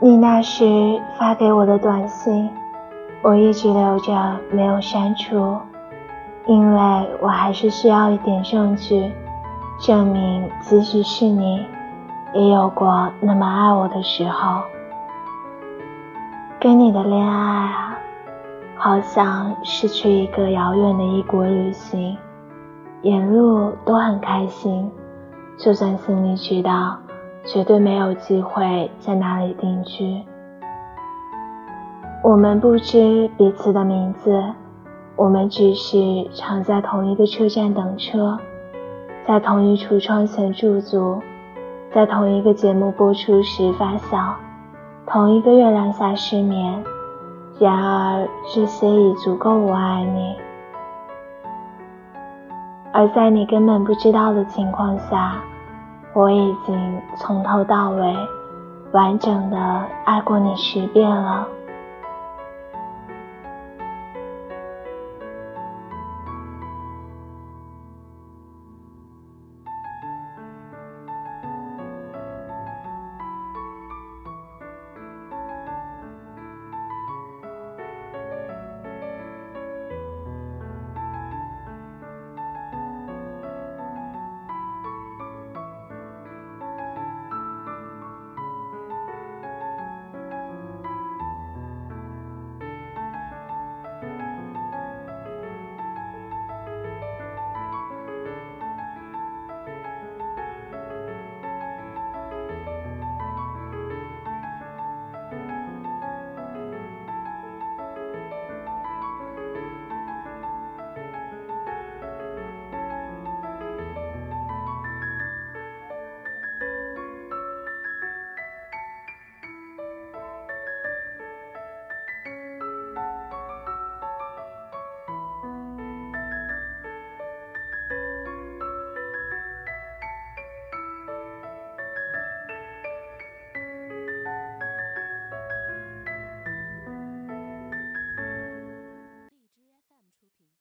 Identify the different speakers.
Speaker 1: 你那时发给我的短信，我一直留着没有删除，因为我还是需要一点证据，证明即使是你，也有过那么爱我的时候。跟你的恋爱啊，好像是去一个遥远的异国旅行，沿路都很开心，就算心里知道。绝对没有机会在那里定居。我们不知彼此的名字，我们只是常在同一个车站等车，在同一橱窗前驻足，在同一个节目播出时发笑，同一个月亮下失眠。然而，这些已足够我爱你。而在你根本不知道的情况下。我已经从头到尾完整的爱过你十遍了。